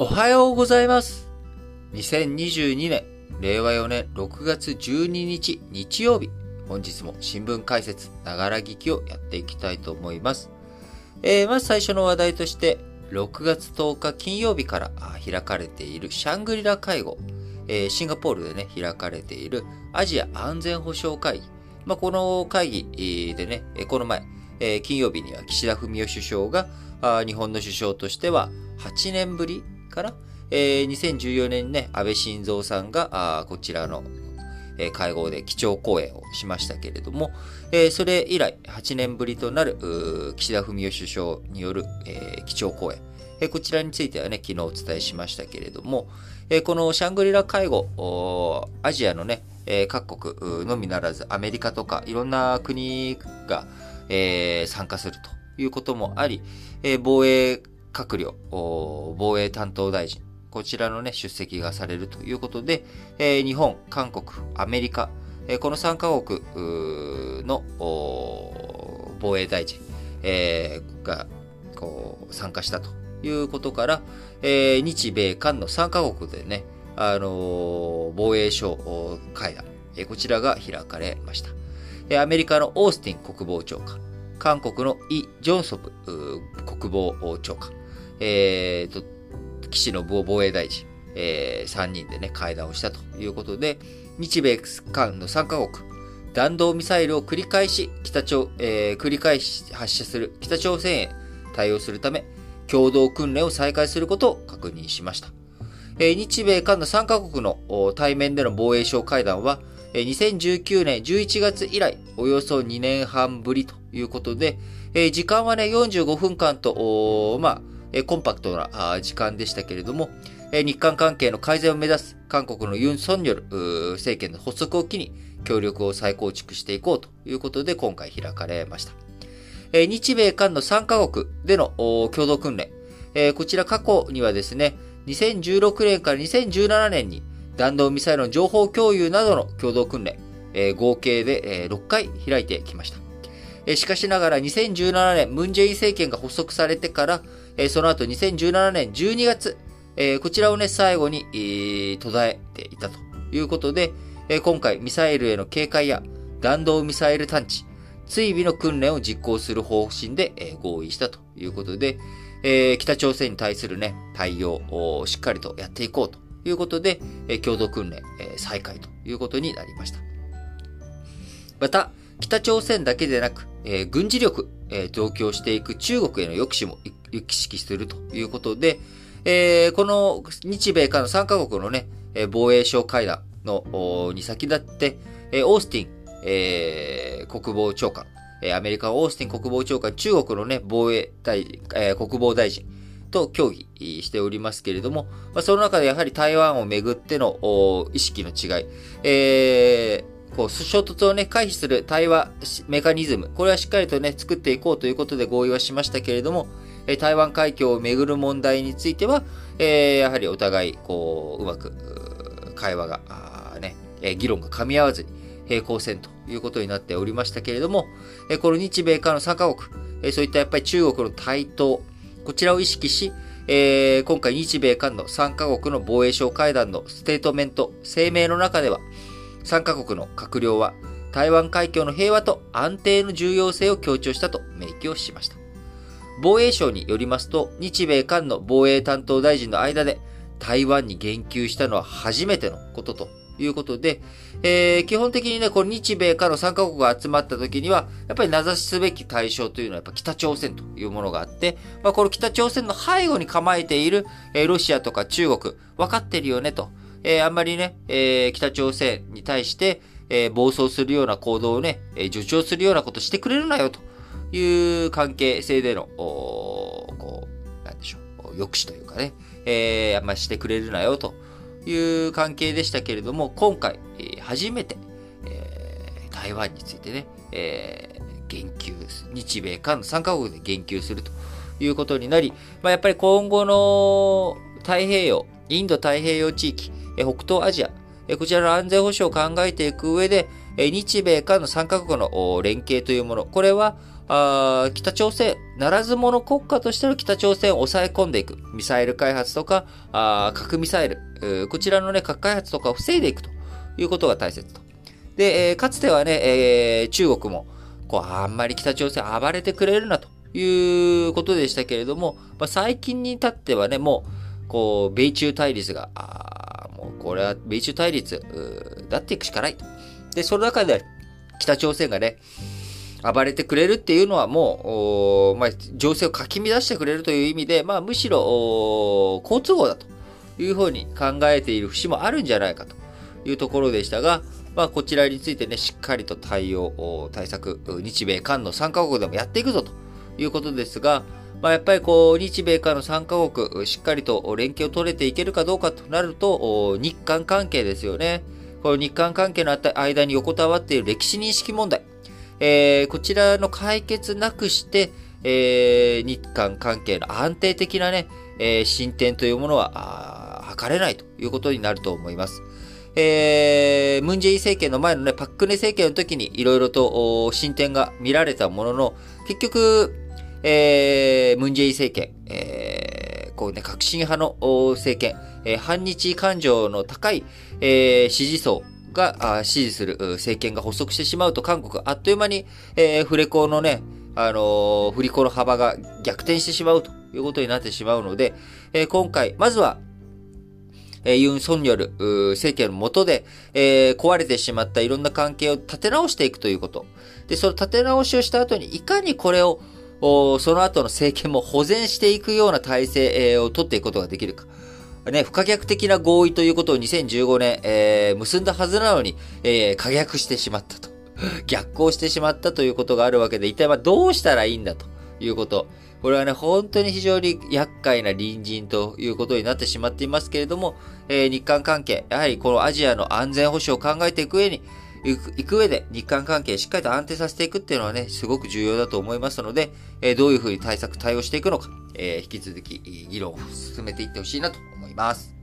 おはようございます。2022年、令和4年6月12日日曜日、本日も新聞解説、ながら聞きをやっていきたいと思います。えーまず最初の話題として、6月10日金曜日から開かれているシャングリラ会合、えーシンガポールでね、開かれているアジア安全保障会議。まあ、この会議でね、この前、えー金曜日には岸田文雄首相が、日本の首相としては8年ぶりかな、えー2014年にね、安倍晋三さんが、こちらの、えー会合で基調講演をしましたけれども、えーそれ以来8年ぶりとなる岸田文雄首相による、えー基調講演、えーこちらについてはね、昨日お伝えしましたけれども、えーこのシャングリラ会合、アジアのね、えー各国のみならずアメリカとかいろんな国が、えー参加するということもあり、えー防衛閣僚、防衛担当大臣、こちらのね、出席がされるということで、えー日本、韓国、アメリカ、えーこの3カ国の防衛大臣、えーがこう参加したということから、え日米韓の3カ国でね、あの防衛省会談、えこちらが開かれました。アメリカのオースティン国防長官、韓国のイ・ジョンソプ国防長官、えーと、岸信夫防衛大臣、え3人でね、会談をしたということで、日米韓の3カ国、弾道ミサイルを繰り返し北朝、えー繰り返し発射する北朝鮮へ対応するため、共同訓練を再開することを確認しました。えー日米韓の3カ国の対面での防衛省会談は、えー2019年11月以来、およそ2年半ぶりということで、えー時間はね、45分間と、まあ、コンパクトな時間でしたけれども、日韓関係の改善を目指す韓国のユン・ソンニョル政権の発足を機に協力を再構築していこうということで今回開かれました。日米韓の3カ国での共同訓練、こちら過去にはですね、2016年から2017年に弾道ミサイルの情報共有などの共同訓練、合計で、え6回開いてきました。しかしながら2017年、ムンジェイン政権が発足されてから、えその後2017年12月、えこちらをね、最後に、え途絶えていたということで、え今回ミサイルへの警戒や弾道ミサイル探知、追尾の訓練を実行する方針で、え合意したということで、え北朝鮮に対するね、対応をしっかりとやっていこうということで、え共同訓練、え再開ということになりました。また、北朝鮮だけでなく、え軍事力、え増強していく中国への抑止も意識するということで、えーこの日米韓の3カ国のね、え防衛省会談のに先立って、えオースティン、えー国防長官、えアメリカオースティン国防長官、中国のね、防衛大臣、えー国防大臣と協議しておりますけれども、まあ、その中でやはり台湾をめぐっての意識の違い、えーこう衝突をね、回避する対話メカニズム、これはしっかりとね、作っていこうということで合意はしましたけれども、え台湾海峡をめぐる問題については、えーやはりお互い、こう、うまく、会話が、ね、え議論が噛み合わずに平行線ということになっておりましたけれども、えこの日米韓の3カ国、えそういったやっぱり中国の台頭、こちらを意識し、え今回日米韓の3カ国の防衛省会談のステートメント、声明の中では、3カ国の閣僚は台湾海峡の平和と安定の重要性を強調したと明記をしました。防衛省によりますと、日米韓の防衛担当大臣の間で台湾に言及したのは初めてのことということで、えー基本的にね、この日米韓の3カ国が集まった時には、やっぱり名指しすべき対象というのはやっぱ北朝鮮というものがあって、まあ、この北朝鮮の背後に構えている、えーロシアとか中国、分かってるよねと。えーあんまりね、えー北朝鮮に対して、えー暴走するような行動をね、え助長するようなことしてくれるなよという関係性での、こう、なんでしょう、抑止というかね、えあんまりしてくれるなよという関係でしたけれども、今回、初めて、え台湾についてね、えー言及、日米韓3カ国で言及するということになり、まあ、やっぱり今後の太平洋、インド太平洋地域、北東アジア、こちらの安全保障を考えていく上で、日米韓の3カ国の連携というもの、これはあ北朝鮮、ならず者国家としての北朝鮮を抑え込んでいく。ミサイル開発とか、あ核ミサイル、こちらのね、核開発とかを防いでいくということが大切と。で、え、かつてはね、えー、中国も、こう、あんまり北朝鮮暴れてくれるなということでしたけれども、まあ、最近に至ってはね、もう、こう、米中対立が、あもうこれは米中対立、だっていくしかないと。で、その中で、北朝鮮がね、暴れてくれるっていうのはもう、まあ、情勢をかき乱してくれるという意味で、まあ、むしろ、好都合だというふうに考えている節もあるんじゃないかというところでしたが、まあ、こちらについてね、しっかりと対応、対策、日米韓の3カ国でもやっていくぞということですが、まあ、やっぱりこう、日米韓の3カ国、しっかりと連携を取れていけるかどうかとなると、日韓関係ですよね。この日韓関係の間に横たわっている歴史認識問題。えー、こちらの解決なくして、えー、日韓関係の安定的なね、えー、進展というものは、図れないということになると思います。えー、ムンジェイン政権の前のね、パックネ政権の時にいろいろと進展が見られたものの、結局、えー、ムンジェイ政権、えー、こうね、革新派の政権、えー、反日感情の高い、えー、支持層が支持する政権が発足してしまうと、韓国あっという間に、えー、フレコのね、あのー、振り子の幅が逆転してしまうということになってしまうので、えー、今回、まずは、えー、ユン・ソンによる政権の下で、えー、壊れてしまったいろんな関係を立て直していくということ。で、その立て直しをした後に、いかにこれを、その後の政権も保全していくような体制を取っていくことができるか。ね、不可逆的な合意ということを2015年、えー、結んだはずなのに、えー、可逆してしまったと。逆行してしまったということがあるわけで、一体まあどうしたらいいんだということ。これはね、本当に非常に厄介な隣人ということになってしまっていますけれども、えー、日韓関係、やはりこのアジアの安全保障を考えていく上に、行く上で日韓関係しっかりと安定させていくっていうのはね、すごく重要だと思いますので、え、どういうふうに対策、対応していくのか、え、引き続き議論を進めていってほしいなと思います。